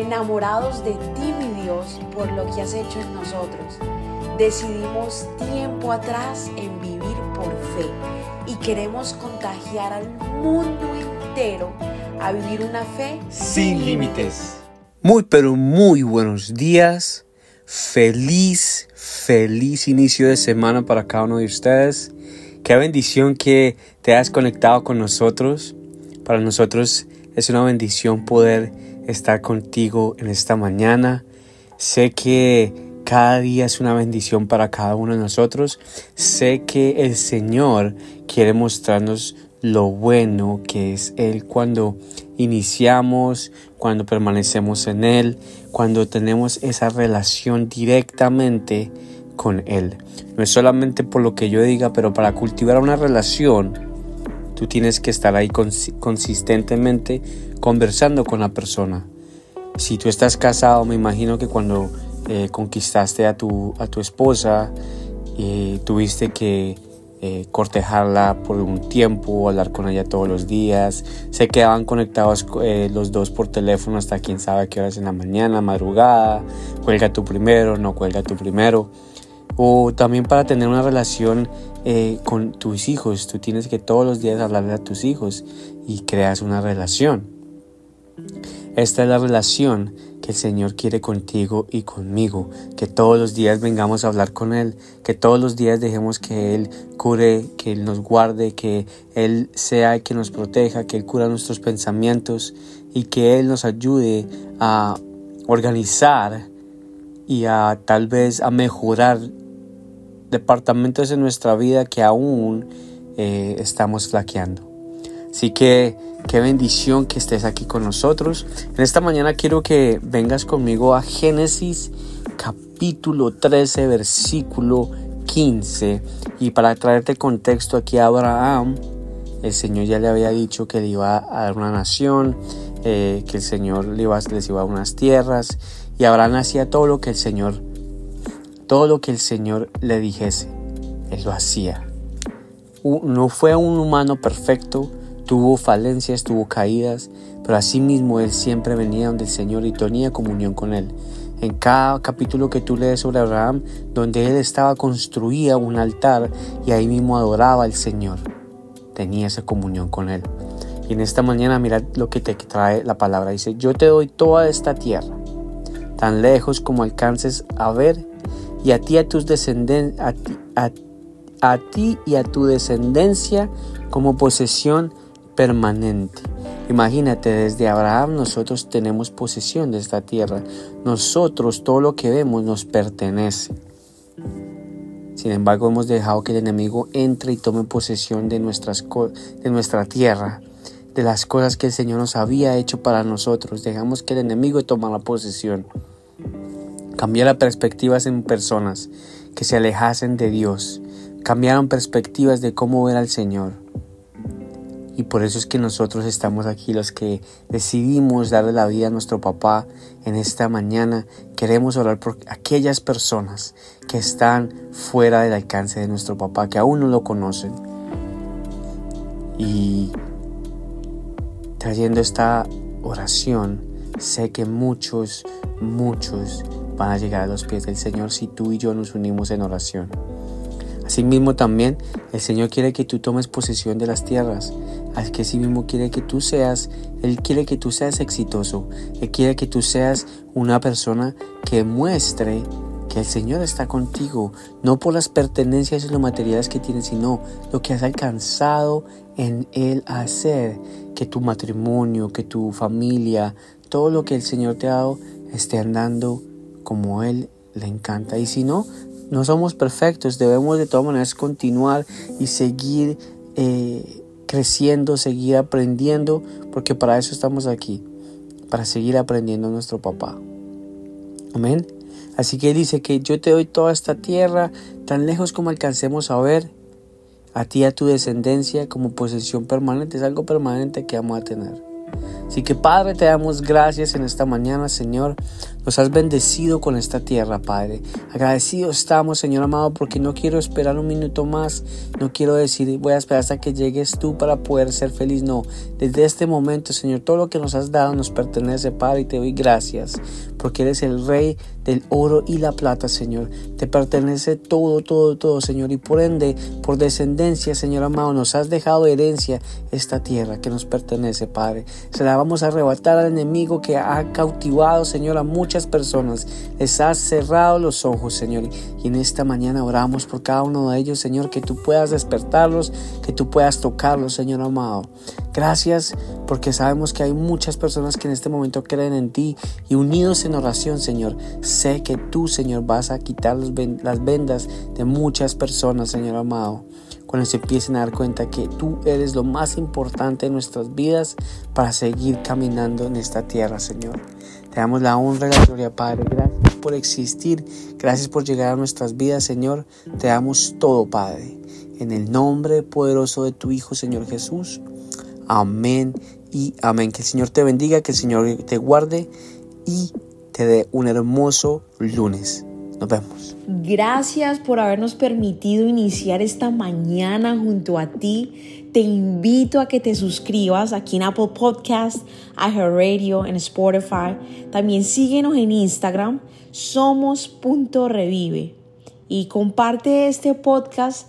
enamorados de ti, mi Dios, por lo que has hecho en nosotros. Decidimos tiempo atrás en vivir por fe y queremos contagiar al mundo entero a vivir una fe sin límites. Muy pero muy buenos días. Feliz, feliz inicio de semana para cada uno de ustedes. Qué bendición que te has conectado con nosotros. Para nosotros es una bendición poder estar contigo en esta mañana. Sé que cada día es una bendición para cada uno de nosotros. Sé que el Señor quiere mostrarnos lo bueno que es Él cuando iniciamos, cuando permanecemos en Él, cuando tenemos esa relación directamente con Él. No es solamente por lo que yo diga, pero para cultivar una relación, tú tienes que estar ahí consistentemente conversando con la persona. Si tú estás casado, me imagino que cuando eh, conquistaste a tu, a tu esposa, eh, tuviste que eh, cortejarla por un tiempo, hablar con ella todos los días, se quedaban conectados los dos por teléfono hasta quién sabe qué horas en la mañana, madrugada, cuelga tú primero, no cuelga tú primero. O también para tener una relación con tus hijos, tú tienes que todos los días hablarle a tus hijos y creas una relación. Esta es la relación que el Señor quiere contigo y conmigo, que todos los días vengamos a hablar con Él, que todos los días dejemos que Él cure, que Él nos guarde, que Él sea el que nos proteja, que Él cura nuestros pensamientos y que Él nos ayude a organizar y a tal vez a mejorar departamentos en nuestra vida que aún eh, estamos flaqueando. Así que qué bendición que estés aquí con nosotros. En esta mañana quiero que vengas conmigo a Génesis capítulo 13 versículo 15 y para traerte contexto aquí a Abraham, el Señor ya le había dicho que le iba a dar una nación, eh, que el Señor les iba a dar unas tierras y Abraham hacía todo lo que el Señor, todo lo que el Señor le dijese, él lo hacía. No fue un humano perfecto, Tuvo falencias, tuvo caídas, pero asimismo él siempre venía donde el Señor y tenía comunión con él. En cada capítulo que tú lees sobre Abraham, donde él estaba construía un altar y ahí mismo adoraba al Señor. Tenía esa comunión con él. Y en esta mañana mira lo que te trae la palabra. Dice, yo te doy toda esta tierra, tan lejos como alcances a ver, y a ti a tus y a tu descendencia como posesión permanente. Imagínate, desde Abraham nosotros tenemos posesión de esta tierra. Nosotros, todo lo que vemos nos pertenece. Sin embargo, hemos dejado que el enemigo entre y tome posesión de, nuestras, de nuestra tierra, de las cosas que el Señor nos había hecho para nosotros. Dejamos que el enemigo tome la posesión. Cambiar perspectivas en personas que se alejasen de Dios. Cambiaron perspectivas de cómo ver al Señor. Y por eso es que nosotros estamos aquí, los que decidimos darle la vida a nuestro papá en esta mañana. Queremos orar por aquellas personas que están fuera del alcance de nuestro papá, que aún no lo conocen. Y trayendo esta oración, sé que muchos, muchos van a llegar a los pies del Señor si tú y yo nos unimos en oración. Asimismo también el Señor quiere que tú tomes posesión de las tierras. Así que mismo quiere que tú seas, Él quiere que tú seas exitoso. Él quiere que tú seas una persona que muestre que el Señor está contigo, no por las pertenencias y los materiales que tienes, sino lo que has alcanzado en Él hacer, que tu matrimonio, que tu familia, todo lo que el Señor te ha dado esté andando como Él le encanta. Y si no, no somos perfectos, debemos de todas maneras continuar y seguir eh, creciendo, seguir aprendiendo, porque para eso estamos aquí, para seguir aprendiendo a nuestro papá. Amén. Así que dice que yo te doy toda esta tierra, tan lejos como alcancemos a ver, a ti y a tu descendencia como posesión permanente, es algo permanente que vamos a tener. Así que Padre, te damos gracias en esta mañana, Señor. Nos has bendecido con esta tierra, Padre. Agradecidos estamos, Señor amado, porque no quiero esperar un minuto más. No quiero decir, voy a esperar hasta que llegues tú para poder ser feliz. No, desde este momento, Señor, todo lo que nos has dado nos pertenece, Padre, y te doy gracias, porque eres el Rey del oro y la plata, Señor. Te pertenece todo, todo, todo, Señor. Y por ende, por descendencia, Señor amado, nos has dejado herencia esta tierra que nos pertenece, Padre. Se la vamos a arrebatar al enemigo que ha cautivado, Señor, a muchas personas les has cerrado los ojos, Señor. Y en esta mañana oramos por cada uno de ellos, Señor, que tú puedas despertarlos, que tú puedas tocarlos, Señor amado. Gracias porque sabemos que hay muchas personas que en este momento creen en ti y unidos en oración, Señor. Sé que tú, Señor, vas a quitar las vendas de muchas personas, Señor amado cuando se empiecen a dar cuenta que tú eres lo más importante en nuestras vidas para seguir caminando en esta tierra, Señor. Te damos la honra y la gloria, Padre. Gracias por existir. Gracias por llegar a nuestras vidas, Señor. Te damos todo, Padre. En el nombre poderoso de tu Hijo, Señor Jesús. Amén y amén. Que el Señor te bendiga, que el Señor te guarde y te dé un hermoso lunes. Nos vemos. Gracias por habernos permitido iniciar esta mañana junto a ti. Te invito a que te suscribas aquí en Apple Podcast, Radio, en Spotify. También síguenos en Instagram, somos.revive. Y comparte este podcast